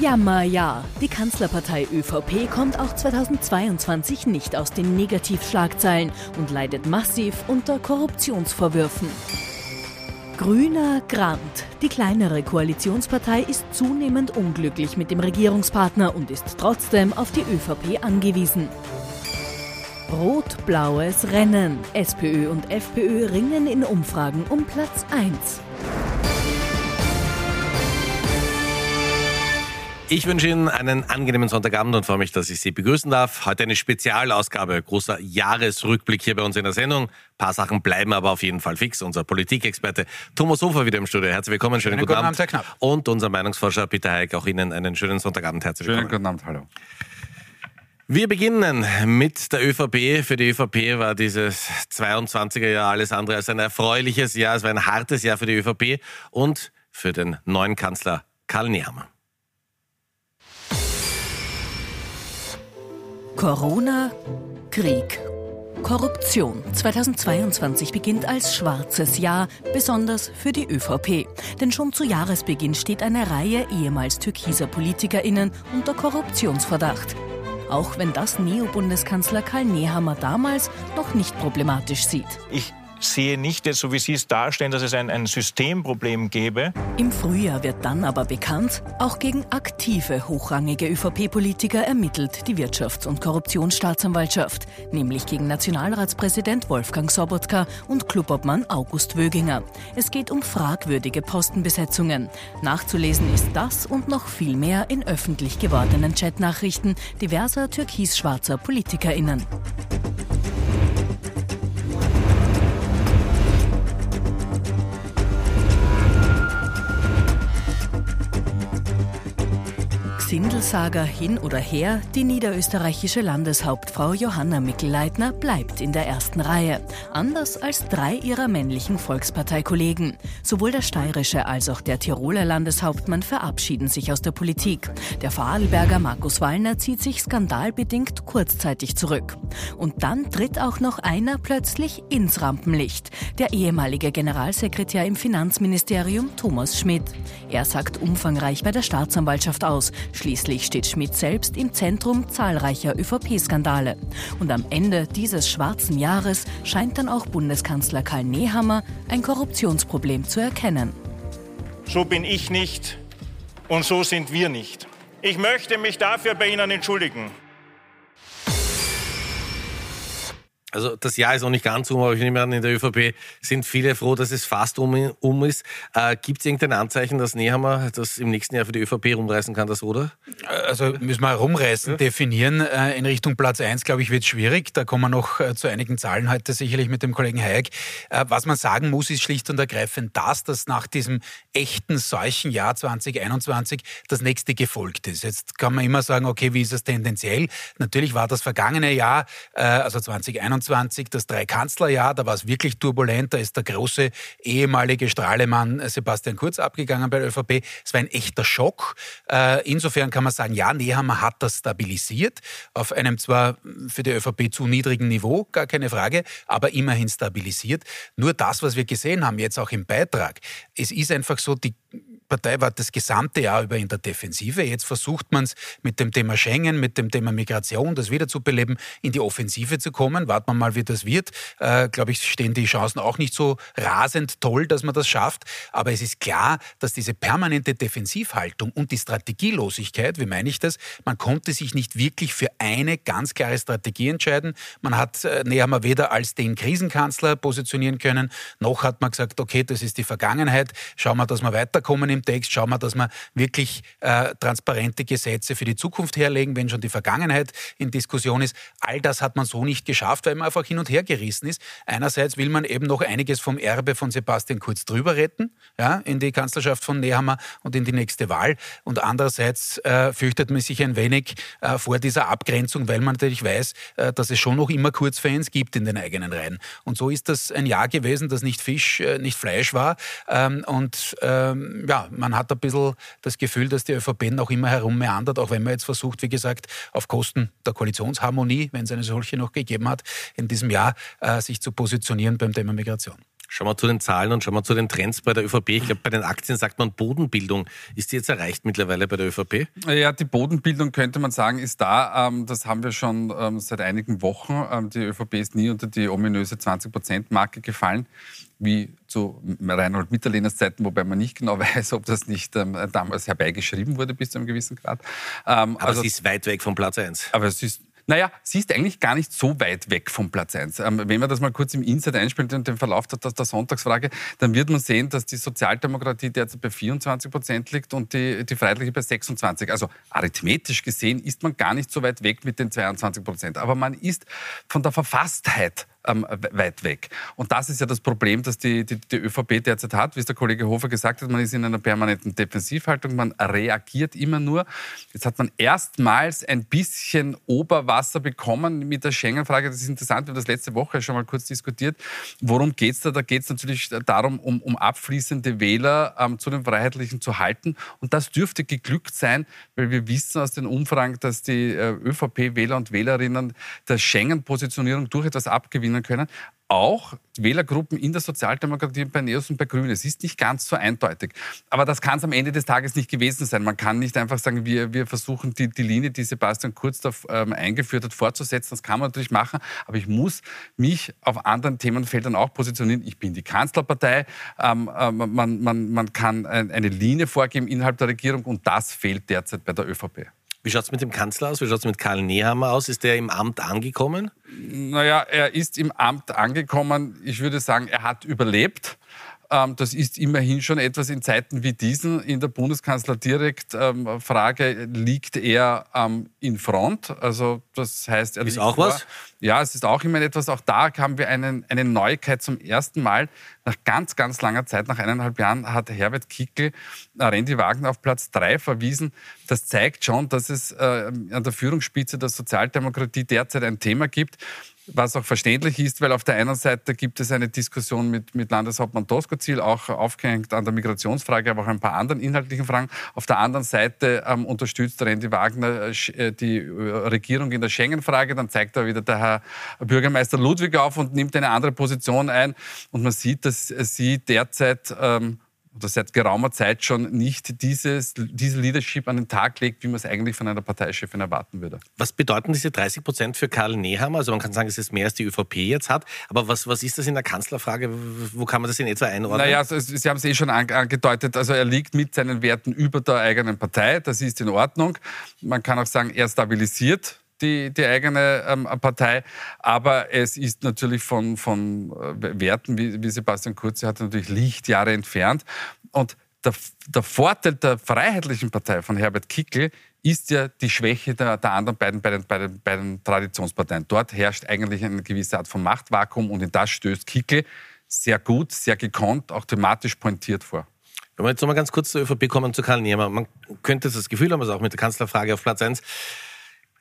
Jammerjahr. Die Kanzlerpartei ÖVP kommt auch 2022 nicht aus den Negativschlagzeilen und leidet massiv unter Korruptionsvorwürfen. Grüner Grant. Die kleinere Koalitionspartei ist zunehmend unglücklich mit dem Regierungspartner und ist trotzdem auf die ÖVP angewiesen. Rot-blaues Rennen. SPÖ und FPÖ ringen in Umfragen um Platz 1. Ich wünsche Ihnen einen angenehmen Sonntagabend und freue mich, dass ich Sie begrüßen darf. Heute eine Spezialausgabe, großer Jahresrückblick hier bei uns in der Sendung. Ein paar Sachen bleiben aber auf jeden Fall fix. Unser Politikexperte Thomas Hofer wieder im Studio. Herzlich willkommen, schönen, schönen guten, guten, Abend. Abend Knapp. Und unser Meinungsforscher Peter Heik, auch Ihnen einen schönen Sonntagabend. Herzlich willkommen. Schönen guten Abend, hallo. Wir beginnen mit der ÖVP. Für die ÖVP war dieses 22er Jahr alles andere als ein erfreuliches Jahr. Es war ein hartes Jahr für die ÖVP und für den neuen Kanzler Karl Nehammer. Corona, Krieg, Korruption. 2022 beginnt als schwarzes Jahr, besonders für die ÖVP. Denn schon zu Jahresbeginn steht eine Reihe ehemals türkiser PolitikerInnen unter Korruptionsverdacht. Auch wenn das Neo-Bundeskanzler Karl Nehammer damals noch nicht problematisch sieht. Ich sehe nicht, jetzt, so wie Sie es darstellen, dass es ein, ein Systemproblem gäbe. Im Frühjahr wird dann aber bekannt, auch gegen aktive, hochrangige ÖVP-Politiker ermittelt die Wirtschafts- und Korruptionsstaatsanwaltschaft, nämlich gegen Nationalratspräsident Wolfgang Sobotka und Clubobmann August Wöginger. Es geht um fragwürdige Postenbesetzungen. Nachzulesen ist das und noch viel mehr in öffentlich gewordenen Chatnachrichten diverser türkis-schwarzer PolitikerInnen. Sindelsager hin oder her, die niederösterreichische Landeshauptfrau Johanna Mickelleitner bleibt in der ersten Reihe. Anders als drei ihrer männlichen Volksparteikollegen. Sowohl der steirische als auch der Tiroler Landeshauptmann verabschieden sich aus der Politik. Der Vorarlberger Markus Wallner zieht sich skandalbedingt kurzzeitig zurück. Und dann tritt auch noch einer plötzlich ins Rampenlicht. Der ehemalige Generalsekretär im Finanzministerium Thomas Schmidt. Er sagt umfangreich bei der Staatsanwaltschaft aus, Schließlich steht Schmidt selbst im Zentrum zahlreicher ÖVP-Skandale. Und am Ende dieses schwarzen Jahres scheint dann auch Bundeskanzler Karl Nehammer ein Korruptionsproblem zu erkennen. So bin ich nicht und so sind wir nicht. Ich möchte mich dafür bei Ihnen entschuldigen. Also das Jahr ist noch nicht ganz um, aber ich nehme an, in der ÖVP sind viele froh, dass es fast um, um ist. Äh, Gibt es irgendein Anzeichen, dass Nehammer das im nächsten Jahr für die ÖVP rumreißen kann, das oder? Also müssen wir rumreißen, ja. definieren. Äh, in Richtung Platz 1, glaube ich, wird schwierig. Da kommen wir noch äh, zu einigen Zahlen heute sicherlich mit dem Kollegen Hayek. Äh, was man sagen muss, ist schlicht und ergreifend das, dass nach diesem echten Seuchenjahr 2021 das nächste gefolgt ist. Jetzt kann man immer sagen, okay, wie ist es tendenziell? Natürlich war das vergangene Jahr, äh, also 2021, 1921 das Dreikanzlerjahr, da war es wirklich turbulent, da ist der große ehemalige Strahlemann Sebastian Kurz abgegangen bei der ÖVP. Es war ein echter Schock. Äh, insofern kann man sagen, ja, Nehammer hat das stabilisiert, auf einem zwar für die ÖVP zu niedrigen Niveau, gar keine Frage, aber immerhin stabilisiert. Nur das, was wir gesehen haben, jetzt auch im Beitrag, es ist einfach so, die Partei war das gesamte Jahr über in der Defensive. Jetzt versucht man es mit dem Thema Schengen, mit dem Thema Migration, das wiederzubeleben, in die Offensive zu kommen. Warten wir mal, wie das wird. Äh, Glaube ich, stehen die Chancen auch nicht so rasend toll, dass man das schafft. Aber es ist klar, dass diese permanente Defensivhaltung und die Strategielosigkeit, wie meine ich das, man konnte sich nicht wirklich für eine ganz klare Strategie entscheiden. Man hat äh, Nehammer weder als den Krisenkanzler positionieren können, noch hat man gesagt, okay, das ist die Vergangenheit, schauen wir, dass wir weiterkommen im Text, schauen wir, dass wir wirklich äh, transparente Gesetze für die Zukunft herlegen, wenn schon die Vergangenheit in Diskussion ist. All das hat man so nicht geschafft, weil man einfach hin und her gerissen ist. Einerseits will man eben noch einiges vom Erbe von Sebastian Kurz drüber retten, ja, in die Kanzlerschaft von Nehammer und in die nächste Wahl. Und andererseits äh, fürchtet man sich ein wenig äh, vor dieser Abgrenzung, weil man natürlich weiß, äh, dass es schon noch immer Kurzfans gibt in den eigenen Reihen. Und so ist das ein Jahr gewesen, das nicht Fisch, äh, nicht Fleisch war. Ähm, und ähm, ja, man hat ein bisschen das Gefühl, dass die ÖVP noch immer herummeandert, auch wenn man jetzt versucht, wie gesagt, auf Kosten der Koalitionsharmonie, wenn es eine solche noch gegeben hat, in diesem Jahr, äh, sich zu positionieren beim Thema Migration. Schauen wir zu den Zahlen und schauen wir zu den Trends bei der ÖVP. Ich glaube, bei den Aktien sagt man Bodenbildung. Ist die jetzt erreicht mittlerweile bei der ÖVP? Ja, die Bodenbildung könnte man sagen, ist da. Ähm, das haben wir schon ähm, seit einigen Wochen. Ähm, die ÖVP ist nie unter die ominöse 20-Prozent-Marke gefallen wie zu Reinhold Mitterlehners Zeiten, wobei man nicht genau weiß, ob das nicht ähm, damals herbeigeschrieben wurde bis zu einem gewissen Grad. Ähm, aber also, sie ist weit weg vom Platz 1. Aber es ist naja, sie ist eigentlich gar nicht so weit weg vom Platz 1. Ähm, wenn man das mal kurz im Inside einspielt und den Verlauf der, der, Sonntagsfrage, dann wird man sehen, dass die Sozialdemokratie derzeit bei 24 Prozent liegt und die, die Freiheitliche bei 26. Also arithmetisch gesehen ist man gar nicht so weit weg mit den 22 Prozent. Aber man ist von der Verfasstheit ähm, weit weg. Und das ist ja das Problem, das die, die, die ÖVP derzeit hat. Wie es der Kollege Hofer gesagt hat, man ist in einer permanenten Defensivhaltung, man reagiert immer nur. Jetzt hat man erstmals ein bisschen Oberwasser bekommen mit der Schengen-Frage. Das ist interessant, wir haben das letzte Woche schon mal kurz diskutiert. Worum geht es da? Da geht es natürlich darum, um, um abfließende Wähler ähm, zu den Freiheitlichen zu halten. Und das dürfte geglückt sein, weil wir wissen aus den Umfragen, dass die äh, ÖVP-Wähler und Wählerinnen der Schengen-Positionierung durch etwas abgewinnen gewinnen können. Auch Wählergruppen in der Sozialdemokratie bei Neos und bei Grünen. Es ist nicht ganz so eindeutig. Aber das kann es am Ende des Tages nicht gewesen sein. Man kann nicht einfach sagen, wir, wir versuchen die, die Linie, die Sebastian Kurz da ähm, eingeführt hat, fortzusetzen. Das kann man natürlich machen. Aber ich muss mich auf anderen Themenfeldern auch positionieren. Ich bin die Kanzlerpartei. Ähm, äh, man, man, man kann eine Linie vorgeben innerhalb der Regierung und das fehlt derzeit bei der ÖVP. Wie schaut es mit dem Kanzler aus? Wie schaut es mit Karl Nehammer aus? Ist der im Amt angekommen? Naja, er ist im Amt angekommen. Ich würde sagen, er hat überlebt. Ähm, das ist immerhin schon etwas in Zeiten wie diesen. In der Bundeskanzler direkt ähm, Frage liegt er ähm, in Front. Also das heißt, er ist auch vor. was. Ja, es ist auch immer etwas. Auch da haben wir einen, eine Neuigkeit zum ersten Mal. Nach ganz, ganz langer Zeit, nach eineinhalb Jahren, hat Herbert Kickel Randy Wagner auf Platz drei verwiesen. Das zeigt schon, dass es äh, an der Führungsspitze der Sozialdemokratie derzeit ein Thema gibt was auch verständlich ist, weil auf der einen Seite gibt es eine Diskussion mit, mit Landeshauptmann Doskozil, auch aufgehängt an der Migrationsfrage, aber auch ein paar anderen inhaltlichen Fragen. Auf der anderen Seite ähm, unterstützt Randy Wagner äh, äh die äh, Regierung in der Schengen-Frage. Dann zeigt er wieder der Herr Bürgermeister Ludwig auf und nimmt eine andere Position ein. Und man sieht, dass sie derzeit ähm, oder seit geraumer Zeit schon nicht dieses, diese Leadership an den Tag legt, wie man es eigentlich von einer Parteichefin erwarten würde. Was bedeuten diese 30 Prozent für Karl Nehammer? Also man kann sagen, es ist mehr als die ÖVP jetzt hat. Aber was, was ist das in der Kanzlerfrage? Wo kann man das in etwa einordnen? Naja, also Sie haben es eh schon angedeutet. Also er liegt mit seinen Werten über der eigenen Partei. Das ist in Ordnung. Man kann auch sagen, er stabilisiert die, die eigene ähm, Partei. Aber es ist natürlich von, von äh, Werten, wie, wie Sebastian Kurz hat, natürlich Lichtjahre entfernt. Und der, der, Vorteil der Freiheitlichen Partei von Herbert Kickel ist ja die Schwäche der, der anderen beiden bei den, bei, Traditionsparteien. Dort herrscht eigentlich eine gewisse Art von Machtvakuum und in das stößt Kickel sehr gut, sehr gekonnt, auch thematisch pointiert vor. Wenn wir jetzt nochmal ganz kurz zur ÖVP kommen, zu Karl Niemer. Man könnte das Gefühl haben, also auch mit der Kanzlerfrage auf Platz 1,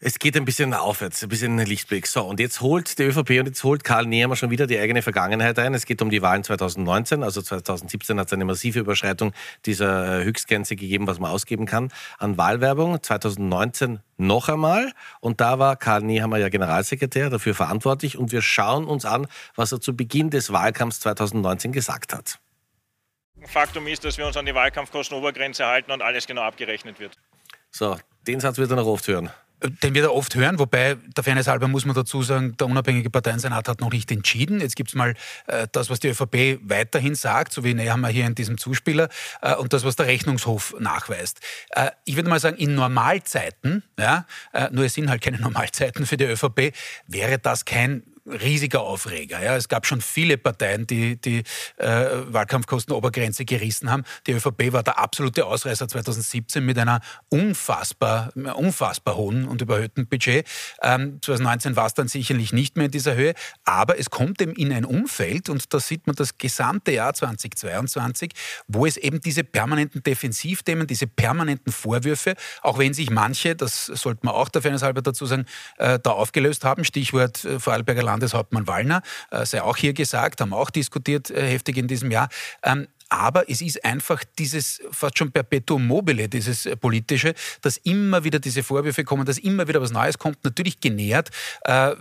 es geht ein bisschen aufwärts, ein bisschen Lichtblick. So, und jetzt holt die ÖVP und jetzt holt Karl Nehammer schon wieder die eigene Vergangenheit ein. Es geht um die Wahlen 2019. Also 2017 hat es eine massive Überschreitung dieser äh, Höchstgrenze gegeben, was man ausgeben kann an Wahlwerbung. 2019 noch einmal. Und da war Karl Nehammer ja Generalsekretär, dafür verantwortlich. Und wir schauen uns an, was er zu Beginn des Wahlkampfs 2019 gesagt hat. Faktum ist, dass wir uns an die Wahlkampfkostenobergrenze halten und alles genau abgerechnet wird. So, den Satz wird er noch oft hören den wir da oft hören, wobei der Fairness halber muss man dazu sagen, der unabhängige Parteiensenat hat noch nicht entschieden. Jetzt gibt es mal äh, das, was die ÖVP weiterhin sagt, so wie haben wir hier in diesem Zuspieler, äh, und das, was der Rechnungshof nachweist. Äh, ich würde mal sagen, in Normalzeiten, ja, äh, nur es sind halt keine Normalzeiten für die ÖVP, wäre das kein riesiger Aufreger. Ja. Es gab schon viele Parteien, die die äh, Wahlkampfkostenobergrenze gerissen haben. Die ÖVP war der absolute Ausreißer 2017 mit einer unfassbar, unfassbar hohen und überhöhten Budget. Ähm, 2019 war es dann sicherlich nicht mehr in dieser Höhe, aber es kommt eben in ein Umfeld, und da sieht man das gesamte Jahr 2022, wo es eben diese permanenten Defensivthemen, diese permanenten Vorwürfe, auch wenn sich manche, das sollte man auch der Fairness halber dazu sagen, äh, da aufgelöst haben, Stichwort äh, Vorarlberger Landeshauptmann Wallner, äh, sei auch hier gesagt, haben auch diskutiert äh, heftig in diesem Jahr. Aber es ist einfach dieses fast schon Perpetuum mobile, dieses politische, dass immer wieder diese Vorwürfe kommen, dass immer wieder was Neues kommt, natürlich genährt äh,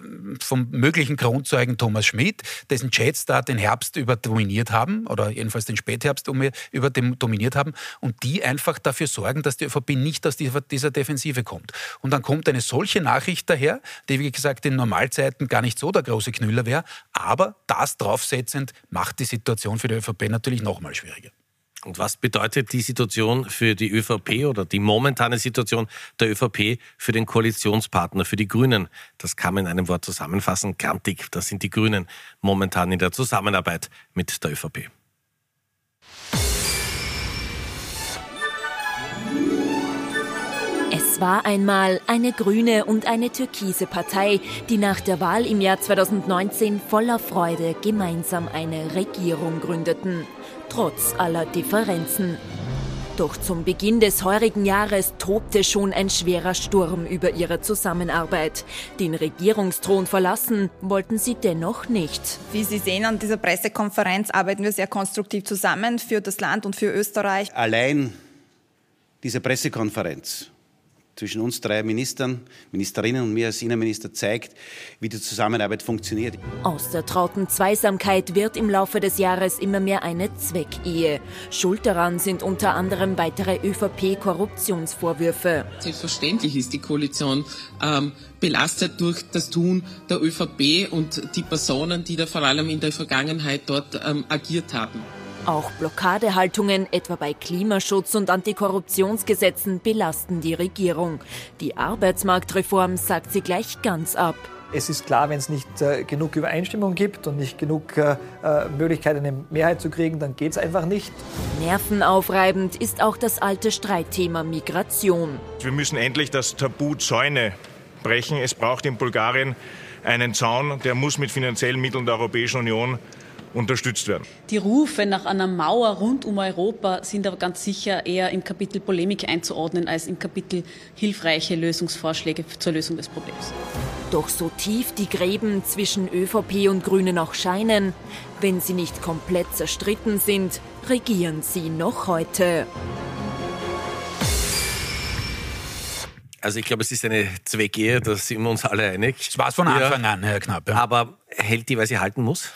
vom möglichen Kronzeugen Thomas Schmidt, dessen Chats da den Herbst über dominiert haben oder jedenfalls den Spätherbst über dominiert haben und die einfach dafür sorgen, dass die ÖVP nicht aus dieser, dieser Defensive kommt. Und dann kommt eine solche Nachricht daher, die wie gesagt in Normalzeiten gar nicht so der große Knüller wäre, aber das draufsetzend macht die Situation für die ÖVP natürlich nochmal schwieriger. Und was bedeutet die Situation für die ÖVP oder die momentane Situation der ÖVP für den Koalitionspartner, für die Grünen? Das kann man in einem Wort zusammenfassen, grantig. Das sind die Grünen momentan in der Zusammenarbeit mit der ÖVP. Es war einmal eine grüne und eine türkise Partei, die nach der Wahl im Jahr 2019 voller Freude gemeinsam eine Regierung gründeten trotz aller Differenzen. Doch zum Beginn des heurigen Jahres tobte schon ein schwerer Sturm über ihre Zusammenarbeit. Den Regierungsthron verlassen wollten sie dennoch nicht. Wie Sie sehen an dieser Pressekonferenz arbeiten wir sehr konstruktiv zusammen für das Land und für Österreich. Allein diese Pressekonferenz zwischen uns drei Ministern, Ministerinnen und mir als Innenminister zeigt, wie die Zusammenarbeit funktioniert. Aus der trauten Zweisamkeit wird im Laufe des Jahres immer mehr eine Zweckehe. Schuld daran sind unter anderem weitere ÖVP-Korruptionsvorwürfe. Selbstverständlich ist die Koalition ähm, belastet durch das Tun der ÖVP und die Personen, die da vor allem in der Vergangenheit dort ähm, agiert haben. Auch Blockadehaltungen etwa bei Klimaschutz und Antikorruptionsgesetzen belasten die Regierung. Die Arbeitsmarktreform sagt sie gleich ganz ab. Es ist klar, wenn es nicht äh, genug Übereinstimmung gibt und nicht genug äh, äh Möglichkeit, eine Mehrheit zu kriegen, dann geht es einfach nicht. Nervenaufreibend ist auch das alte Streitthema Migration. Wir müssen endlich das Tabu Zäune brechen. Es braucht in Bulgarien einen Zaun, der muss mit finanziellen Mitteln der Europäischen Union unterstützt werden. Die Rufe nach einer Mauer rund um Europa sind aber ganz sicher eher im Kapitel Polemik einzuordnen als im Kapitel hilfreiche Lösungsvorschläge zur Lösung des Problems. Doch so tief die Gräben zwischen ÖVP und Grünen auch scheinen, wenn sie nicht komplett zerstritten sind, regieren sie noch heute. Also ich glaube, es ist eine Zweckehe, da sind wir uns alle einig. Das war es von Anfang ja. an, Herr Knapp. Ja. Aber hält die, weil sie halten muss?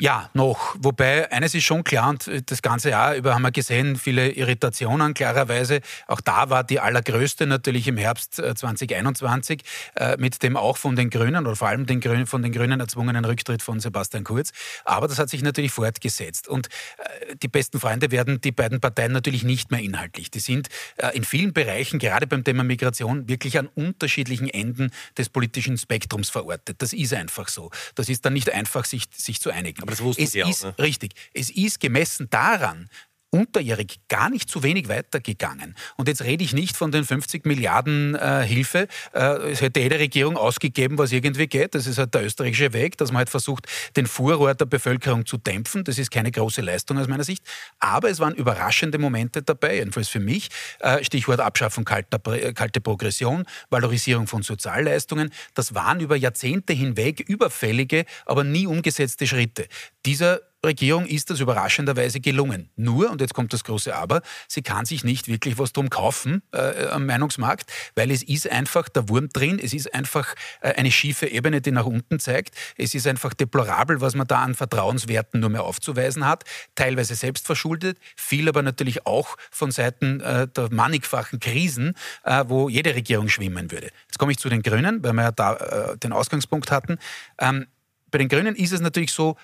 Ja, noch. Wobei, eines ist schon klar, und das ganze Jahr über haben wir gesehen, viele Irritationen, klarerweise. Auch da war die allergrößte natürlich im Herbst 2021 äh, mit dem auch von den Grünen oder vor allem den Grünen, von den Grünen erzwungenen Rücktritt von Sebastian Kurz. Aber das hat sich natürlich fortgesetzt. Und äh, die besten Freunde werden die beiden Parteien natürlich nicht mehr inhaltlich. Die sind äh, in vielen Bereichen, gerade beim Thema Migration, wirklich an unterschiedlichen Enden des politischen Spektrums verortet. Das ist einfach so. Das ist dann nicht einfach, sich, sich zu einigen Aber das wussten es Sie ist, auch, ne? Richtig. Es ist gemessen daran, unterjährig gar nicht zu wenig weitergegangen. Und jetzt rede ich nicht von den 50 Milliarden äh, Hilfe. Äh, es hätte jede Regierung ausgegeben, was irgendwie geht. Das ist halt der österreichische Weg, dass man halt versucht, den Furor der Bevölkerung zu dämpfen. Das ist keine große Leistung aus meiner Sicht. Aber es waren überraschende Momente dabei, jedenfalls für mich. Äh, Stichwort Abschaffung kalter, kalte Progression, Valorisierung von Sozialleistungen. Das waren über Jahrzehnte hinweg überfällige, aber nie umgesetzte Schritte. Dieser Regierung ist das überraschenderweise gelungen. Nur, und jetzt kommt das große Aber, sie kann sich nicht wirklich was drum kaufen äh, am Meinungsmarkt, weil es ist einfach der Wurm drin, es ist einfach äh, eine schiefe Ebene, die nach unten zeigt. Es ist einfach deplorabel, was man da an Vertrauenswerten nur mehr aufzuweisen hat, teilweise selbst verschuldet, viel aber natürlich auch von Seiten äh, der mannigfachen Krisen, äh, wo jede Regierung schwimmen würde. Jetzt komme ich zu den Grünen, weil wir ja da äh, den Ausgangspunkt hatten. Ähm, bei den Grünen ist es natürlich so,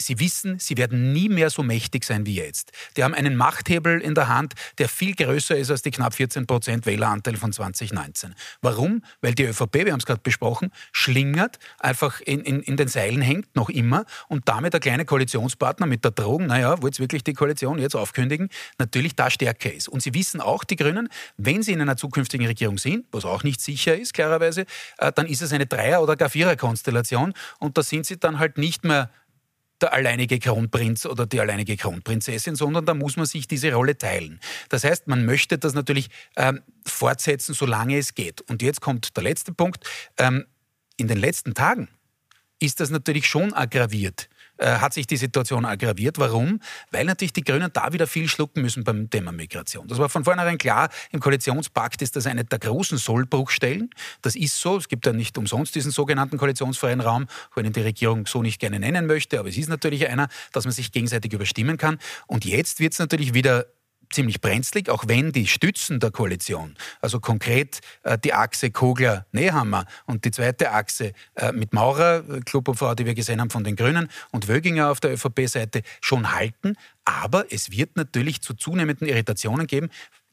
Sie wissen, sie werden nie mehr so mächtig sein wie jetzt. Die haben einen Machthebel in der Hand, der viel größer ist als die knapp 14 Prozent Wähleranteil von 2019. Warum? Weil die ÖVP, wir haben es gerade besprochen, schlingert, einfach in, in, in den Seilen hängt, noch immer, und damit der kleine Koalitionspartner mit der Drohung, naja, wollt wirklich die Koalition jetzt aufkündigen, natürlich da stärker ist. Und sie wissen auch, die Grünen, wenn sie in einer zukünftigen Regierung sind, was auch nicht sicher ist, klarerweise, äh, dann ist es eine Dreier- oder gar Vierer-Konstellation und da sind sie dann halt nicht mehr der alleinige Kronprinz oder die alleinige Kronprinzessin, sondern da muss man sich diese Rolle teilen. Das heißt, man möchte das natürlich ähm, fortsetzen, solange es geht. Und jetzt kommt der letzte Punkt. Ähm, in den letzten Tagen ist das natürlich schon aggraviert äh, hat sich die Situation aggraviert. Warum? Weil natürlich die Grünen da wieder viel schlucken müssen beim Thema Migration. Das war von vornherein klar. Im Koalitionspakt ist das eine der großen Sollbruchstellen. Das ist so. Es gibt ja nicht umsonst diesen sogenannten koalitionsfreien Raum, wenn ihn die Regierung so nicht gerne nennen möchte. Aber es ist natürlich einer, dass man sich gegenseitig überstimmen kann. Und jetzt wird es natürlich wieder ziemlich brenzlig, auch wenn die Stützen der Koalition, also konkret äh, die Achse Kogler-Nehammer und die zweite Achse äh, mit Maurer, äh, Klubopfer, die wir gesehen haben von den Grünen und Wöginger auf der ÖVP-Seite schon halten. Aber es wird natürlich zu zunehmenden Irritationen geben,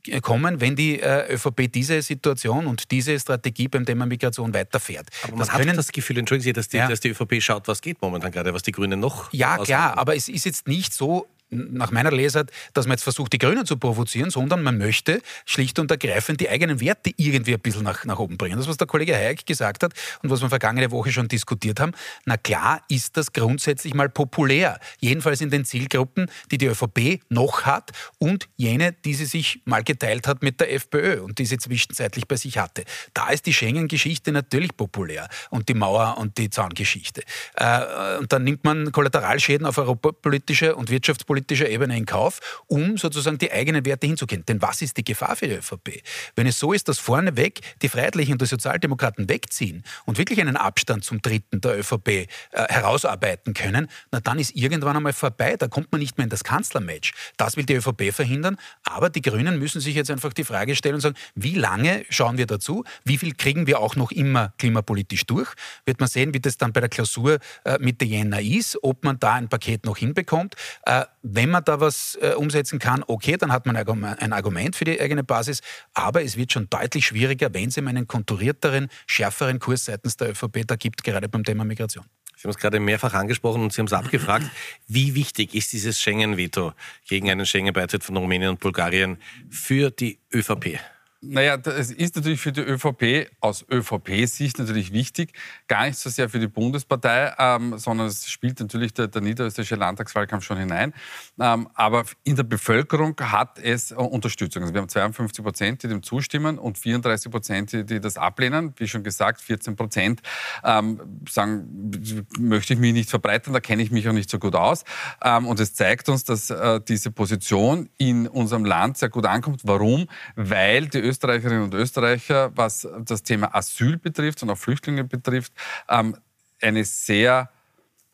äh, kommen, wenn die äh, ÖVP diese Situation und diese Strategie beim Thema Migration weiterfährt. Aber man das hat das Gefühl, entschuldigen Sie, dass die, ja. dass die ÖVP schaut, was geht momentan gerade, was die Grünen noch. Ja, klar, aber es ist jetzt nicht so, nach meiner Lesart, dass man jetzt versucht, die Grünen zu provozieren, sondern man möchte schlicht und ergreifend die eigenen Werte irgendwie ein bisschen nach, nach oben bringen. Das, was der Kollege Hayek gesagt hat und was wir vergangene Woche schon diskutiert haben, na klar ist das grundsätzlich mal populär. Jedenfalls in den Zielgruppen, die die ÖVP noch hat und jene, die sie sich mal geteilt hat mit der FPÖ und die sie zwischenzeitlich bei sich hatte. Da ist die Schengen-Geschichte natürlich populär und die Mauer- und die Zaungeschichte. Äh, und dann nimmt man Kollateralschäden auf europapolitische und wirtschaftspolitische politischer Ebene in Kauf, um sozusagen die eigenen Werte hinzugehen. Denn was ist die Gefahr für die ÖVP? Wenn es so ist, dass vorneweg die Freiheitlichen und die Sozialdemokraten wegziehen und wirklich einen Abstand zum Dritten der ÖVP äh, herausarbeiten können, na dann ist irgendwann einmal vorbei. Da kommt man nicht mehr in das Kanzlermatch. Das will die ÖVP verhindern. Aber die Grünen müssen sich jetzt einfach die Frage stellen und sagen, wie lange schauen wir dazu? Wie viel kriegen wir auch noch immer klimapolitisch durch? Wird man sehen, wie das dann bei der Klausur äh, Mitte Jänner ist, ob man da ein Paket noch hinbekommt. Äh, wenn man da was äh, umsetzen kann, okay, dann hat man ein Argument für die eigene Basis, aber es wird schon deutlich schwieriger, wenn es eben einen konturierteren, schärferen Kurs seitens der ÖVP da gibt, gerade beim Thema Migration. Sie haben es gerade mehrfach angesprochen und Sie haben es abgefragt. Wie wichtig ist dieses Schengen-Veto gegen einen Schengen-Beitritt von Rumänien und Bulgarien für die ÖVP? Naja, es ist natürlich für die ÖVP aus ÖVP-Sicht natürlich wichtig, gar nicht so sehr für die Bundespartei, ähm, sondern es spielt natürlich der, der niederösterreichische Landtagswahlkampf schon hinein. Ähm, aber in der Bevölkerung hat es Unterstützung. Also wir haben 52 Prozent, die dem zustimmen und 34 Prozent, die, das ablehnen. Wie schon gesagt, 14 Prozent ähm, sagen, möchte ich mich nicht verbreiten, da kenne ich mich auch nicht so gut aus. Ähm, und es zeigt uns, dass äh, diese Position in unserem Land sehr gut ankommt. Warum? Weil die Österreicherinnen und Österreicher, was das Thema Asyl betrifft und auch Flüchtlinge betrifft, ähm, eine sehr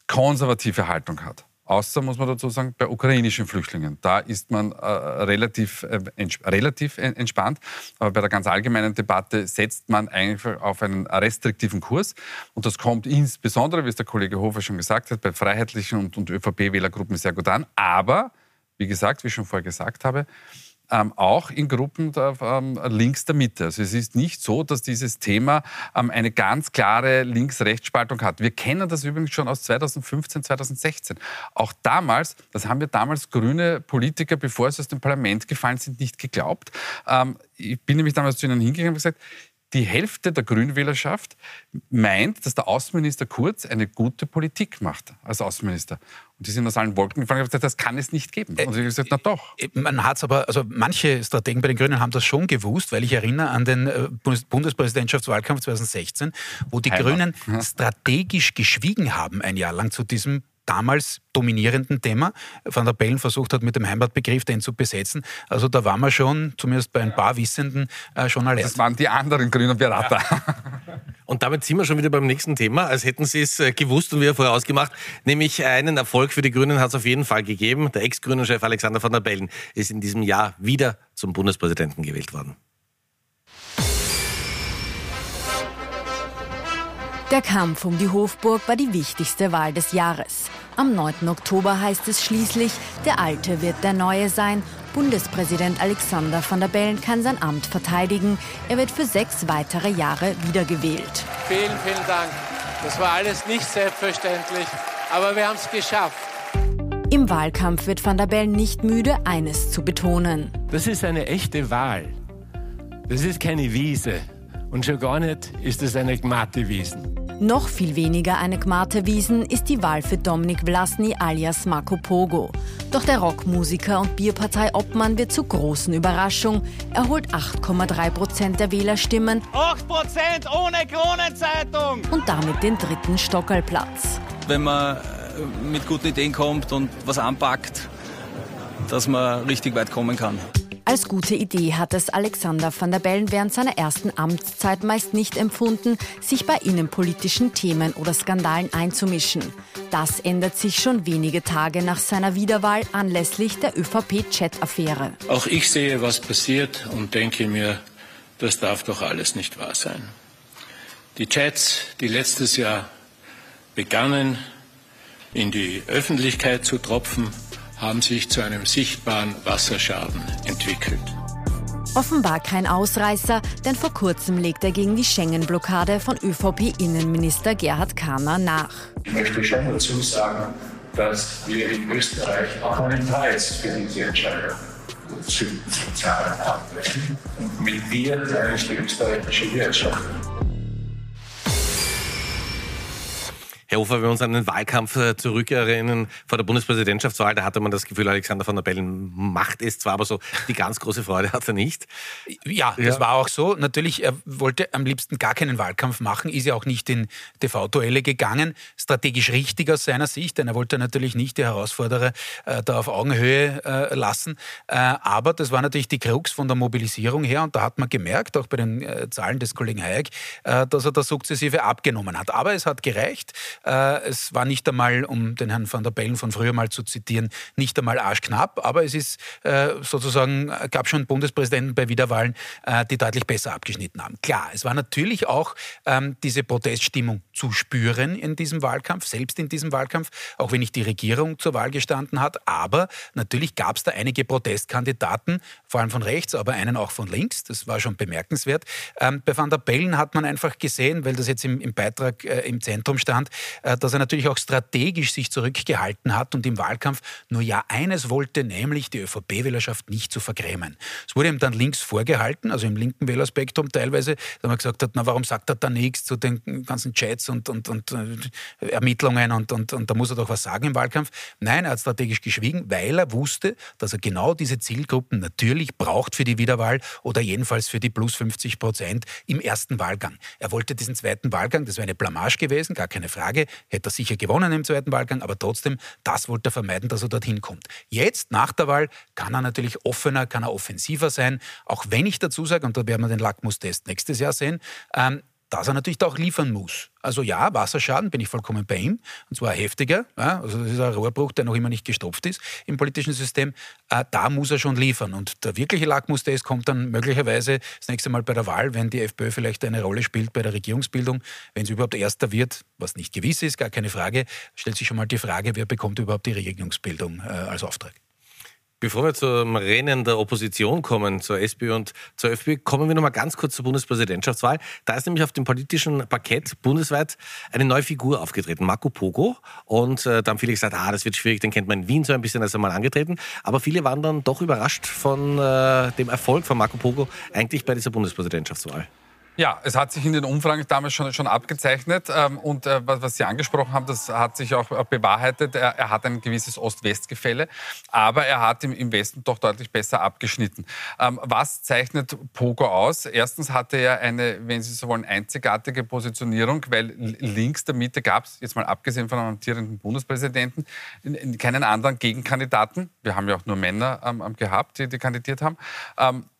konservative Haltung hat. Außer, muss man dazu sagen, bei ukrainischen Flüchtlingen. Da ist man äh, relativ, äh, ents relativ entspannt. Aber bei der ganz allgemeinen Debatte setzt man eigentlich auf einen restriktiven Kurs. Und das kommt insbesondere, wie es der Kollege Hofer schon gesagt hat, bei freiheitlichen und, und ÖVP-Wählergruppen sehr gut an. Aber, wie gesagt, wie ich schon vorher gesagt habe, ähm, auch in Gruppen der, ähm, links der Mitte. Also es ist nicht so, dass dieses Thema ähm, eine ganz klare Links-Rechts-Spaltung hat. Wir kennen das übrigens schon aus 2015, 2016. Auch damals, das haben wir damals grüne Politiker, bevor sie aus dem Parlament gefallen sind, nicht geglaubt. Ähm, ich bin nämlich damals zu ihnen hingegangen und gesagt, die Hälfte der Grünwählerschaft meint, dass der Außenminister Kurz eine gute Politik macht als Außenminister. Und die sind aus allen Wolken gefallen und gesagt, das kann es nicht geben. Und ich habe gesagt, na doch. Man hat es aber, also manche Strategen bei den Grünen haben das schon gewusst, weil ich erinnere an den äh, Bundespräsidentschaftswahlkampf 2016, wo die Heimat. Grünen strategisch geschwiegen haben ein Jahr lang zu diesem damals dominierenden Thema. Van der Bellen versucht hat, mit dem Heimatbegriff den zu besetzen. Also da waren wir schon, zumindest bei ein paar Wissenden, äh, schon alert. Das waren die anderen grünen Berater. Ja. Und damit sind wir schon wieder beim nächsten Thema, als hätten Sie es äh, gewusst und wir vorher ausgemacht. Nämlich einen Erfolg für die Grünen hat es auf jeden Fall gegeben. Der Ex-Grünen-Chef Alexander van der Bellen ist in diesem Jahr wieder zum Bundespräsidenten gewählt worden. Der Kampf um die Hofburg war die wichtigste Wahl des Jahres. Am 9. Oktober heißt es schließlich, der Alte wird der Neue sein. Bundespräsident Alexander van der Bellen kann sein Amt verteidigen. Er wird für sechs weitere Jahre wiedergewählt. Vielen, vielen Dank. Das war alles nicht selbstverständlich, aber wir haben es geschafft. Im Wahlkampf wird van der Bellen nicht müde, eines zu betonen. Das ist eine echte Wahl. Das ist keine Wiese. Und schon gar nicht ist es eine Gmate-Wiesen. Noch viel weniger eine Gmate-Wiesen ist die Wahl für Dominik Vlasny alias Marco Pogo. Doch der Rockmusiker und Bierpartei Obmann wird zur großen Überraschung. Er holt 8,3 Prozent der Wählerstimmen. 8 Prozent ohne Kronenzeitung! Und damit den dritten Stockerlplatz. Wenn man mit guten Ideen kommt und was anpackt, dass man richtig weit kommen kann. Als gute Idee hat es Alexander van der Bellen während seiner ersten Amtszeit meist nicht empfunden, sich bei innenpolitischen Themen oder Skandalen einzumischen. Das ändert sich schon wenige Tage nach seiner Wiederwahl anlässlich der ÖVP-Chat-Affäre. Auch ich sehe, was passiert und denke mir, das darf doch alles nicht wahr sein. Die Chats, die letztes Jahr begannen, in die Öffentlichkeit zu tropfen, haben sich zu einem sichtbaren Wasserschaden entwickelt. Offenbar kein Ausreißer, denn vor kurzem legt er gegen die Schengen-Blockade von ÖVP-Innenminister Gerhard Kahner nach. Ich möchte schon dazu sagen, dass wir in Österreich auch einen Preis für diese Entscheidung zu, zu zahlen haben. Und mit wir eigentlich die österreichische Wirtschaft. Herr Hofer, wenn wir uns an den Wahlkampf äh, zurückerinnern vor der Bundespräsidentschaftswahl, da hatte man das Gefühl, Alexander van der Bellen macht es zwar, aber so die ganz große Freude hat er nicht. Ja, das ja. war auch so. Natürlich, er wollte am liebsten gar keinen Wahlkampf machen, ist ja auch nicht in TV-Duelle gegangen. Strategisch richtig aus seiner Sicht, denn er wollte natürlich nicht die Herausforderer äh, da auf Augenhöhe äh, lassen. Äh, aber das war natürlich die Krux von der Mobilisierung her und da hat man gemerkt, auch bei den äh, Zahlen des Kollegen Hayek, äh, dass er da sukzessive abgenommen hat. Aber es hat gereicht. Äh, es war nicht einmal, um den Herrn van der Bellen von früher mal zu zitieren, nicht einmal arschknapp, aber es ist äh, sozusagen, gab schon Bundespräsidenten bei Wiederwahlen, äh, die deutlich besser abgeschnitten haben. Klar, es war natürlich auch ähm, diese Proteststimmung zu spüren in diesem Wahlkampf, selbst in diesem Wahlkampf, auch wenn nicht die Regierung zur Wahl gestanden hat, aber natürlich gab es da einige Protestkandidaten, vor allem von rechts, aber einen auch von links, das war schon bemerkenswert. Ähm, bei Van der Bellen hat man einfach gesehen, weil das jetzt im, im Beitrag äh, im Zentrum stand, äh, dass er natürlich auch strategisch sich zurückgehalten hat und im Wahlkampf nur ja eines wollte, nämlich die ÖVP-Wählerschaft nicht zu vergrämen. Es wurde ihm dann links vorgehalten, also im linken Wählerspektrum teilweise, da man gesagt hat, na warum sagt er da nichts zu den ganzen Chats und, und, und äh, Ermittlungen und, und, und da muss er doch was sagen im Wahlkampf. Nein, er hat strategisch geschwiegen, weil er wusste, dass er genau diese Zielgruppen natürlich braucht für die Wiederwahl oder jedenfalls für die plus 50 Prozent im ersten Wahlgang. Er wollte diesen zweiten Wahlgang, das wäre eine Blamage gewesen, gar keine Frage, hätte er sicher gewonnen im zweiten Wahlgang, aber trotzdem, das wollte er vermeiden, dass er dorthin kommt. Jetzt, nach der Wahl, kann er natürlich offener, kann er offensiver sein, auch wenn ich dazu sage, und da werden wir den Lackmustest nächstes Jahr sehen, ähm, dass er natürlich auch liefern muss. Also ja, Wasserschaden bin ich vollkommen bei ihm, und zwar heftiger. Ja, also das ist ein Rohrbruch, der noch immer nicht gestopft ist im politischen System. Äh, da muss er schon liefern. Und der wirkliche Lackmustest kommt dann möglicherweise das nächste Mal bei der Wahl, wenn die FPÖ vielleicht eine Rolle spielt bei der Regierungsbildung. Wenn sie überhaupt Erster wird, was nicht gewiss ist, gar keine Frage, stellt sich schon mal die Frage, wer bekommt überhaupt die Regierungsbildung äh, als Auftrag. Bevor wir zum Rennen der Opposition kommen, zur SPÖ und zur FPÖ, kommen wir noch mal ganz kurz zur Bundespräsidentschaftswahl. Da ist nämlich auf dem politischen Parkett bundesweit eine neue Figur aufgetreten, Marco Pogo. Und äh, da haben viele gesagt, ah, das wird schwierig, den kennt man in Wien so ein bisschen, als er mal angetreten. Aber viele waren dann doch überrascht von äh, dem Erfolg von Marco Pogo eigentlich bei dieser Bundespräsidentschaftswahl. Ja, es hat sich in den Umfragen damals schon, schon abgezeichnet. Ähm, und äh, was Sie angesprochen haben, das hat sich auch bewahrheitet. Er, er hat ein gewisses Ost-West-Gefälle, aber er hat im, im, Westen doch deutlich besser abgeschnitten. Ähm, was zeichnet Pogo aus? Erstens hatte er eine, wenn Sie so wollen, einzigartige Positionierung, weil links der Mitte gab es, jetzt mal abgesehen von einem amtierenden Bundespräsidenten, keinen anderen Gegenkandidaten. Wir haben ja auch nur Männer ähm, gehabt, die, die kandidiert haben.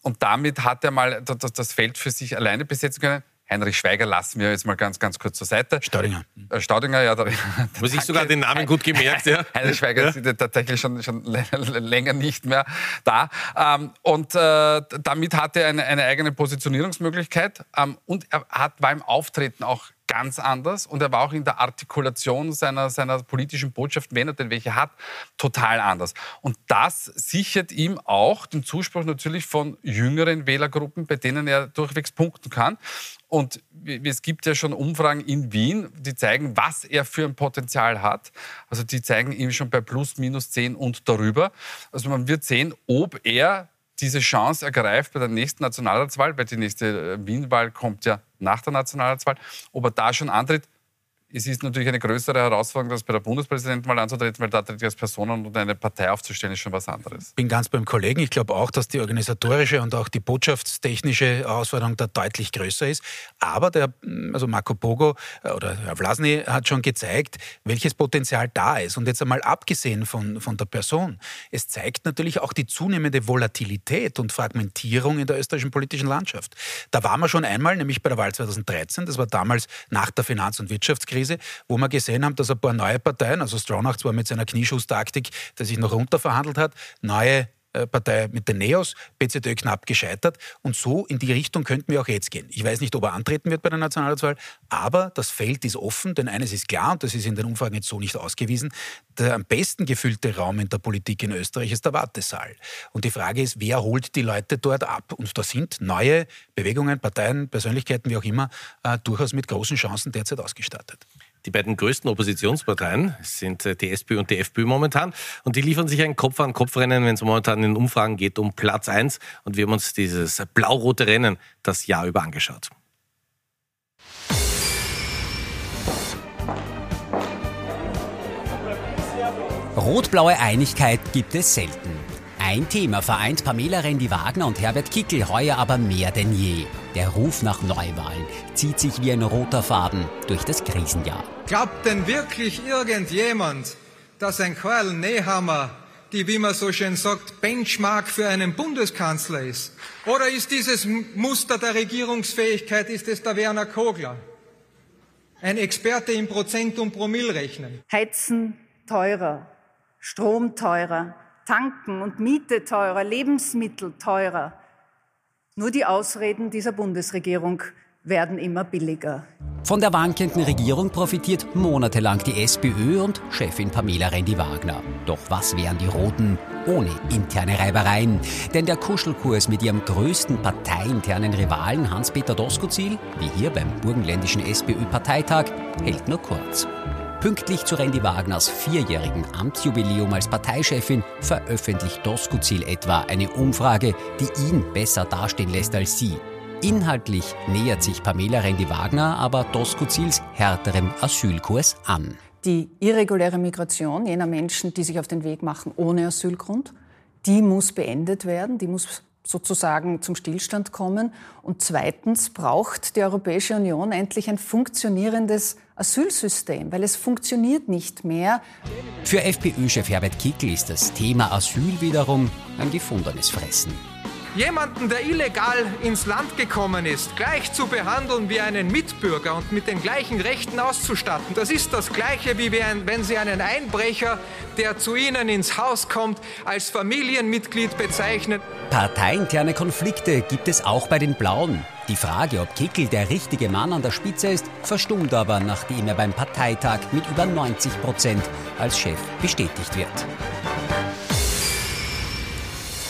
Und damit hat er mal das, das Feld für sich alleine besetzen können. Heinrich Schweiger lassen wir jetzt mal ganz, ganz kurz zur Seite. Staudinger. Äh, Staudinger, ja. Da, Muss ich sogar den Namen gut gemerkt, ja. Heinrich Schweiger ja. ist tatsächlich schon, schon länger nicht mehr da. Ähm, und äh, damit hat er eine, eine eigene Positionierungsmöglichkeit. Ähm, und er hat, war im Auftreten auch ganz anders und er war auch in der Artikulation seiner, seiner politischen Botschaft, wenn er denn welche hat, total anders. Und das sichert ihm auch den Zuspruch natürlich von jüngeren Wählergruppen, bei denen er durchwegs punkten kann. Und es gibt ja schon Umfragen in Wien, die zeigen, was er für ein Potenzial hat. Also die zeigen ihm schon bei plus, minus 10 und darüber. Also man wird sehen, ob er diese Chance ergreift bei der nächsten Nationalratswahl, weil die nächste äh, Wienwahl kommt ja nach der Nationalratswahl, ob er da schon antritt, es ist natürlich eine größere Herausforderung, als bei der Bundespräsidentenwahl anzutreten, weil da tritt als Personen und eine Partei aufzustellen, ist schon was anderes. Ich bin ganz beim Kollegen. Ich glaube auch, dass die organisatorische und auch die botschaftstechnische Herausforderung da deutlich größer ist. Aber der, also Marco Pogo äh, oder Herr Vlasny hat schon gezeigt, welches Potenzial da ist. Und jetzt einmal abgesehen von, von der Person, es zeigt natürlich auch die zunehmende Volatilität und Fragmentierung in der österreichischen politischen Landschaft. Da waren wir schon einmal, nämlich bei der Wahl 2013. Das war damals nach der Finanz- und Wirtschaftskrise. Krise, wo wir gesehen haben, dass ein paar neue Parteien, also Stronach zwar mit seiner Knieschusstaktik, der sich noch runterverhandelt hat, neue Partei mit den Neos, PZÖ knapp gescheitert. Und so in die Richtung könnten wir auch jetzt gehen. Ich weiß nicht, ob er antreten wird bei der Nationalratswahl, aber das Feld ist offen, denn eines ist klar, und das ist in den Umfragen jetzt so nicht ausgewiesen, der am besten gefüllte Raum in der Politik in Österreich ist der Wartesaal. Und die Frage ist, wer holt die Leute dort ab? Und da sind neue Bewegungen, Parteien, Persönlichkeiten, wie auch immer, äh, durchaus mit großen Chancen derzeit ausgestattet. Die beiden größten Oppositionsparteien sind äh, die SPÖ und die FPÖ momentan. Und die liefern sich ein Kopf-an-Kopf-Rennen, wenn es momentan in Umfragen geht, um Platz 1. Und wir haben uns dieses blau-rote Rennen das Jahr über angeschaut. Rot-blaue Einigkeit gibt es selten. Ein Thema vereint Pamela Rendi-Wagner und Herbert Kickel heuer aber mehr denn je. Der Ruf nach Neuwahlen zieht sich wie ein roter Faden durch das Krisenjahr. Glaubt denn wirklich irgendjemand, dass ein Karl Nehammer die, wie man so schön sagt, Benchmark für einen Bundeskanzler ist? Oder ist dieses Muster der Regierungsfähigkeit, ist es der Werner Kogler? Ein Experte im Prozent- und Promillrechnen. Heizen teurer, Strom teurer, Tanken und Miete teurer, Lebensmittel teurer. Nur die Ausreden dieser Bundesregierung werden immer billiger. Von der wankenden Regierung profitiert monatelang die SPÖ und Chefin Pamela Rendi-Wagner. Doch was wären die Roten ohne interne Reibereien? Denn der Kuschelkurs mit ihrem größten parteiinternen Rivalen Hans-Peter Doskozil, wie hier beim burgenländischen SPÖ-Parteitag, hält nur kurz. Pünktlich zu Randy Wagners vierjährigen Amtsjubiläum als Parteichefin veröffentlicht Doskozil etwa eine Umfrage, die ihn besser dastehen lässt als sie. Inhaltlich nähert sich Pamela Rendi-Wagner aber Doskozils härterem Asylkurs an. Die irreguläre Migration jener Menschen, die sich auf den Weg machen ohne Asylgrund, die muss beendet werden, die muss sozusagen zum Stillstand kommen. Und zweitens braucht die Europäische Union endlich ein funktionierendes Asylsystem, weil es funktioniert nicht mehr. Für FPÖ-Chef Herbert Kickl ist das Thema Asyl wiederum ein gefundenes Fressen. Jemanden, der illegal ins Land gekommen ist, gleich zu behandeln wie einen Mitbürger und mit den gleichen Rechten auszustatten, das ist das Gleiche, wie wenn Sie einen Einbrecher, der zu Ihnen ins Haus kommt, als Familienmitglied bezeichnen. Parteiinterne Konflikte gibt es auch bei den Blauen. Die Frage, ob Kickel der richtige Mann an der Spitze ist, verstummt aber, nachdem er beim Parteitag mit über 90 Prozent als Chef bestätigt wird.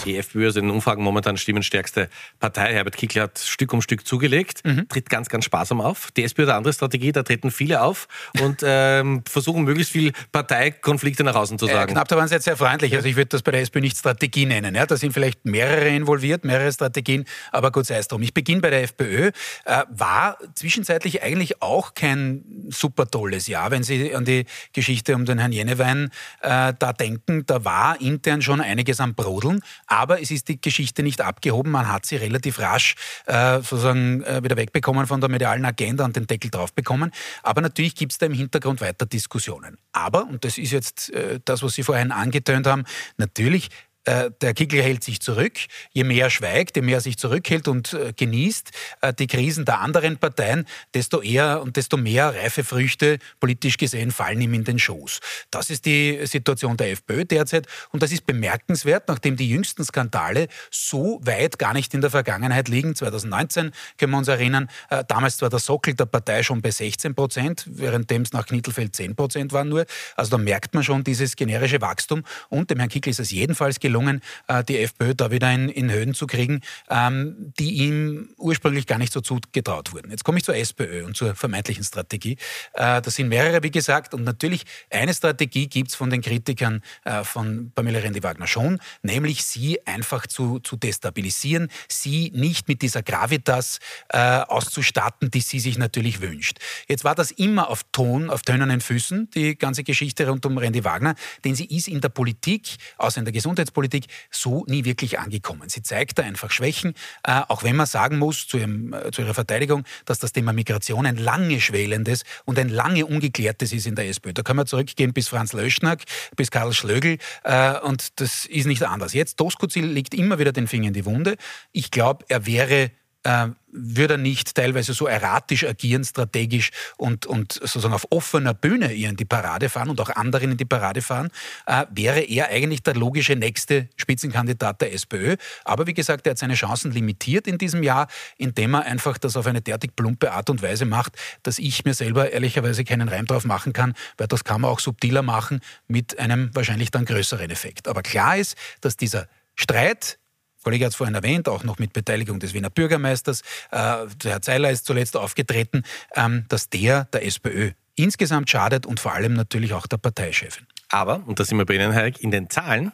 Die FPÖ ist in den Umfragen momentan stimmenstärkste Partei. Herbert Kickl hat Stück um Stück zugelegt, mhm. tritt ganz, ganz sparsam auf. Die SPÖ hat eine andere Strategie, da treten viele auf und ähm, versuchen möglichst viel Parteikonflikte nach außen zu sagen. Äh, knapp, da waren Sie jetzt sehr freundlich. Also ich würde das bei der SPÖ nicht Strategie nennen. Ja, da sind vielleicht mehrere involviert, mehrere Strategien, aber gut sei es drum. Ich beginne bei der FPÖ. Äh, war zwischenzeitlich eigentlich auch kein super tolles Jahr, wenn Sie an die Geschichte um den Herrn Jenewein äh, da denken. Da war intern schon einiges am Brodeln. Aber es ist die Geschichte nicht abgehoben. Man hat sie relativ rasch äh, sozusagen äh, wieder wegbekommen von der medialen Agenda und den Deckel drauf bekommen. Aber natürlich gibt es da im Hintergrund weiter Diskussionen. Aber, und das ist jetzt äh, das, was Sie vorhin angetönt haben, natürlich äh, der Kickel hält sich zurück. Je mehr er schweigt, je mehr er sich zurückhält und äh, genießt äh, die Krisen der anderen Parteien, desto eher und desto mehr reife Früchte politisch gesehen fallen ihm in den Schoß. Das ist die Situation der FPÖ derzeit und das ist bemerkenswert, nachdem die jüngsten Skandale so weit gar nicht in der Vergangenheit liegen. 2019 können wir uns erinnern, damals war der Sockel der Partei schon bei 16 Prozent, währenddem es nach Knittelfeld 10 Prozent waren nur. Also da merkt man schon dieses generische Wachstum und dem Herrn Kickel ist es jedenfalls gelungen, gelungen, äh, die FPÖ da wieder in, in Höhen zu kriegen, ähm, die ihm ursprünglich gar nicht so zugetraut wurden. Jetzt komme ich zur SPÖ und zur vermeintlichen Strategie. Äh, das sind mehrere, wie gesagt, und natürlich eine Strategie gibt es von den Kritikern äh, von Pamela Rendi-Wagner schon, nämlich sie einfach zu, zu destabilisieren, sie nicht mit dieser Gravitas auszustatten, die sie sich natürlich wünscht. Jetzt war das immer auf Ton, auf tönernen Füßen, die ganze Geschichte rund um Randy Wagner, denn sie ist in der Politik, außer in der Gesundheitspolitik, so nie wirklich angekommen. Sie zeigt da einfach Schwächen, äh, auch wenn man sagen muss, zu, ihrem, äh, zu ihrer Verteidigung, dass das Thema Migration ein lange schwelendes und ein lange ungeklärtes ist in der SPÖ. Da kann man zurückgehen bis Franz Löschnack, bis Karl Schlögl äh, und das ist nicht anders. Jetzt, Doskozil legt immer wieder den Finger in die Wunde. Ich glaube, er wäre äh, würde er nicht teilweise so erratisch agieren, strategisch und, und sozusagen auf offener Bühne ihr in die Parade fahren und auch anderen in die Parade fahren, äh, wäre er eigentlich der logische nächste Spitzenkandidat der SPÖ. Aber wie gesagt, er hat seine Chancen limitiert in diesem Jahr, indem er einfach das auf eine derartig plumpe Art und Weise macht, dass ich mir selber ehrlicherweise keinen Reim drauf machen kann, weil das kann man auch subtiler machen mit einem wahrscheinlich dann größeren Effekt. Aber klar ist, dass dieser Streit Kollege hat es vorhin erwähnt, auch noch mit Beteiligung des Wiener Bürgermeisters, äh, der Herr Zeiler ist zuletzt aufgetreten, ähm, dass der der SPÖ insgesamt schadet und vor allem natürlich auch der Parteichefin. Aber, und da sind wir bei Ihnen, Herr in den Zahlen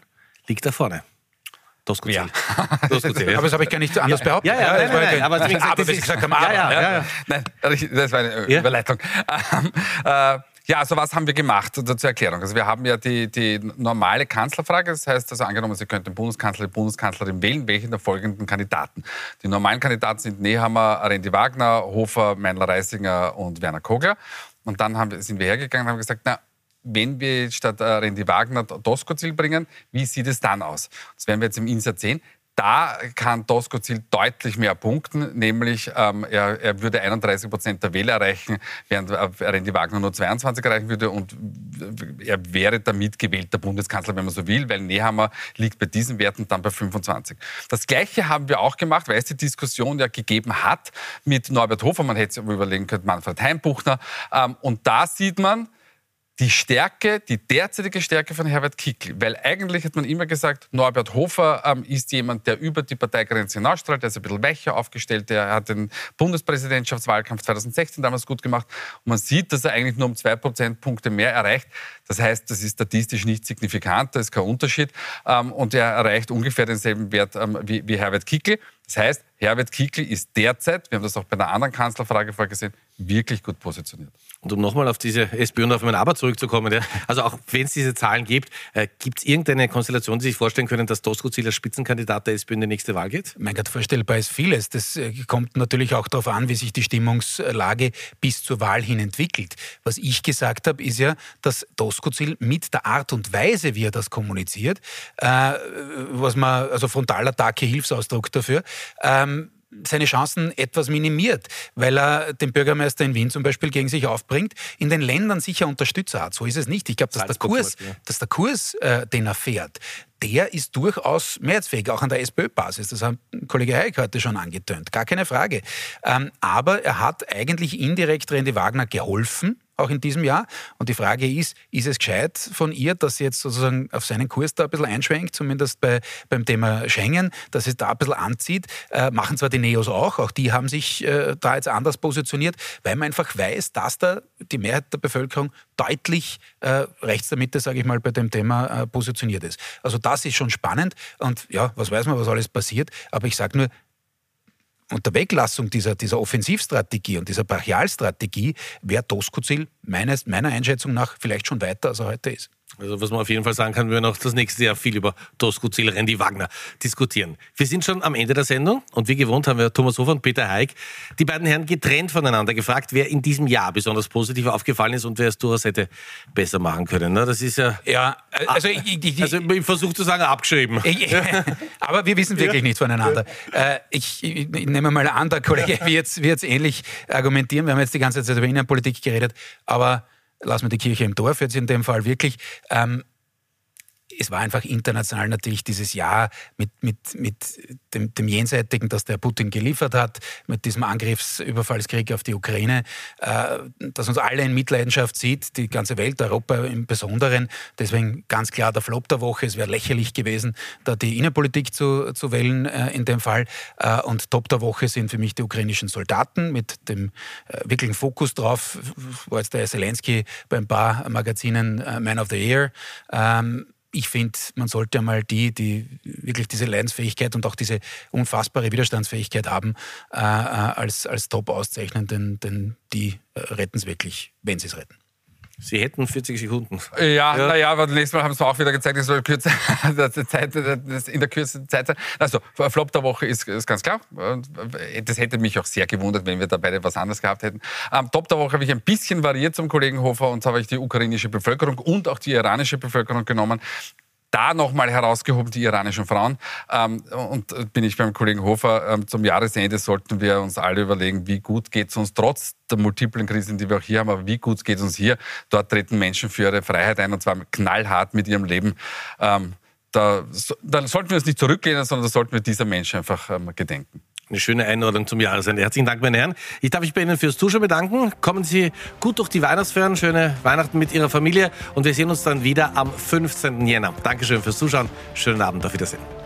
liegt er vorne. Das gut ja. das gut aber das habe ich gar nicht anders behauptet. Ja, ja, ja, nein, nein, nein, aber, aber wie Sie gesagt haben, aber, ja, ja, ja. Nein, das war eine Überleitung. Ähm, äh, ja, also was haben wir gemacht zur Erklärung? Also wir haben ja die, die normale Kanzlerfrage, das heißt also angenommen, Sie könnten Bundeskanzler, die Bundeskanzlerin wählen, welche der folgenden Kandidaten? Die normalen Kandidaten sind Nehammer, Arendi Wagner, Hofer, Meinler-Reisinger und Werner Kogler. Und dann haben, sind wir hergegangen und haben gesagt, na, wenn wir statt Randy Wagner Doskozil bringen, wie sieht es dann aus? Das werden wir jetzt im Insert sehen. Da kann Doskozil deutlich mehr punkten, nämlich ähm, er, er, würde 31 Prozent der Wähler erreichen, während Randy Wagner nur 22 erreichen würde und er wäre damit gewählter Bundeskanzler, wenn man so will, weil Nehammer liegt bei diesen Werten dann bei 25. Das Gleiche haben wir auch gemacht, weil es die Diskussion ja gegeben hat mit Norbert Hofer, man hätte sich überlegen können, Manfred Heimbuchner ähm, und da sieht man, die Stärke, die derzeitige Stärke von Herbert Kickl. Weil eigentlich hat man immer gesagt, Norbert Hofer ähm, ist jemand, der über die Parteigrenze hinausstrahlt, der ist ein bisschen weicher aufgestellt, der hat den Bundespräsidentschaftswahlkampf 2016 damals gut gemacht. Und man sieht, dass er eigentlich nur um zwei Prozentpunkte mehr erreicht. Das heißt, das ist statistisch nicht signifikant, da ist kein Unterschied. Ähm, und er erreicht ungefähr denselben Wert ähm, wie, wie Herbert Kickl. Das heißt, Herbert Kickl ist derzeit, wir haben das auch bei einer anderen Kanzlerfrage vorgesehen, wirklich gut positioniert. Und um nochmal auf diese SPÖ und auf mein Aber zurückzukommen, ja, also auch wenn es diese Zahlen gibt, äh, gibt es irgendeine Konstellation, die sich vorstellen können, dass Tosco Ziel als Spitzenkandidat der SPÖ in die nächste Wahl geht? Mein Gott, vorstellbar ist vieles. Das äh, kommt natürlich auch darauf an, wie sich die Stimmungslage bis zur Wahl hin entwickelt. Was ich gesagt habe, ist ja, dass Doskozil mit der Art und Weise, wie er das kommuniziert, äh, was man, also Frontalattacke, Hilfsausdruck dafür, ähm, seine Chancen etwas minimiert, weil er den Bürgermeister in Wien zum Beispiel gegen sich aufbringt, in den Ländern sicher Unterstützer hat. So ist es nicht. Ich glaube, dass, der Kurs, dass der Kurs, äh, den er fährt, der ist durchaus mehrheitsfähig, auch an der SPÖ-Basis. Das hat Kollege Hayek heute schon angetönt, gar keine Frage. Ähm, aber er hat eigentlich indirekt Randy Wagner geholfen, auch in diesem Jahr. Und die Frage ist, ist es gescheit von ihr, dass sie jetzt sozusagen auf seinen Kurs da ein bisschen einschwenkt, zumindest bei, beim Thema Schengen, dass es da ein bisschen anzieht. Äh, machen zwar die Neos auch, auch die haben sich äh, da jetzt anders positioniert, weil man einfach weiß, dass da die Mehrheit der Bevölkerung deutlich äh, rechts der Mitte, sage ich mal, bei dem Thema äh, positioniert ist. Also das ist schon spannend und ja, was weiß man, was alles passiert, aber ich sage nur, unter Weglassung dieser, dieser Offensivstrategie und dieser Brachialstrategie wäre Doskozil meines, meiner Einschätzung nach vielleicht schon weiter, als er heute ist. Also was man auf jeden Fall sagen kann, wir noch das nächste Jahr viel über Tosco-Ziel Randy Wagner diskutieren. Wir sind schon am Ende der Sendung und wie gewohnt haben wir Thomas Hofer und Peter Heik, die beiden Herren getrennt voneinander gefragt, wer in diesem Jahr besonders positiv aufgefallen ist und wer es durchaus hätte besser machen können. Das ist ja... Ja, also ich, ich, also ich versuche zu sagen, abgeschrieben. aber wir wissen wirklich ja. nicht voneinander. Äh, ich, nehme mal an, der Kollege wird jetzt ähnlich argumentieren. Wir haben jetzt die ganze Zeit über Innenpolitik geredet, aber lassen wir die Kirche im Dorf jetzt in dem Fall wirklich. Ähm, es war einfach international natürlich dieses Jahr mit, mit, mit dem, dem Jenseitigen, das der Putin geliefert hat, mit diesem Angriffsüberfallskrieg auf die Ukraine, äh, das uns alle in Mitleidenschaft sieht, die ganze Welt, Europa im Besonderen. Deswegen ganz klar der Flop der Woche. Es wäre lächerlich gewesen, da die Innenpolitik zu, zu wählen äh, in dem Fall. Äh, und Top der Woche sind für mich die ukrainischen Soldaten mit dem äh, wirklichen Fokus drauf. War jetzt der Zelensky bei ein paar Magazinen äh, Man of the Year. Ähm, ich finde, man sollte einmal die, die wirklich diese Leidensfähigkeit und auch diese unfassbare Widerstandsfähigkeit haben, äh, äh als, als top auszeichnen, denn, denn die äh, retten es wirklich, wenn sie es retten. Sie hätten 40 Sekunden. Ja, ja. naja, aber nächstes Mal haben sie auch wieder gezeigt, dass soll kürzer, Zeit, in der kürzesten Zeit sein. Also, Flop der Woche ist, ist, ganz klar. Das hätte mich auch sehr gewundert, wenn wir da beide was anderes gehabt hätten. Am Top der Woche habe ich ein bisschen variiert zum Kollegen Hofer und habe ich die ukrainische Bevölkerung und auch die iranische Bevölkerung genommen da nochmal herausgehoben, die iranischen Frauen. Ähm, und bin ich beim Kollegen Hofer, ähm, zum Jahresende sollten wir uns alle überlegen, wie gut geht es uns trotz der multiplen Krisen, die wir auch hier haben, aber wie gut geht es uns hier. Dort treten Menschen für ihre Freiheit ein und zwar knallhart mit ihrem Leben. Ähm, da, da, sollten wir uns nicht zurücklehnen, sondern da sollten wir dieser Menschen einfach gedenken. Eine schöne Einordnung zum Jahresende. Herzlichen Dank, meine Herren. Ich darf mich bei Ihnen fürs Zuschauen bedanken. Kommen Sie gut durch die Weihnachtsferien, schöne Weihnachten mit Ihrer Familie und wir sehen uns dann wieder am 15. Jänner. Dankeschön fürs Zuschauen. Schönen Abend, auf Wiedersehen.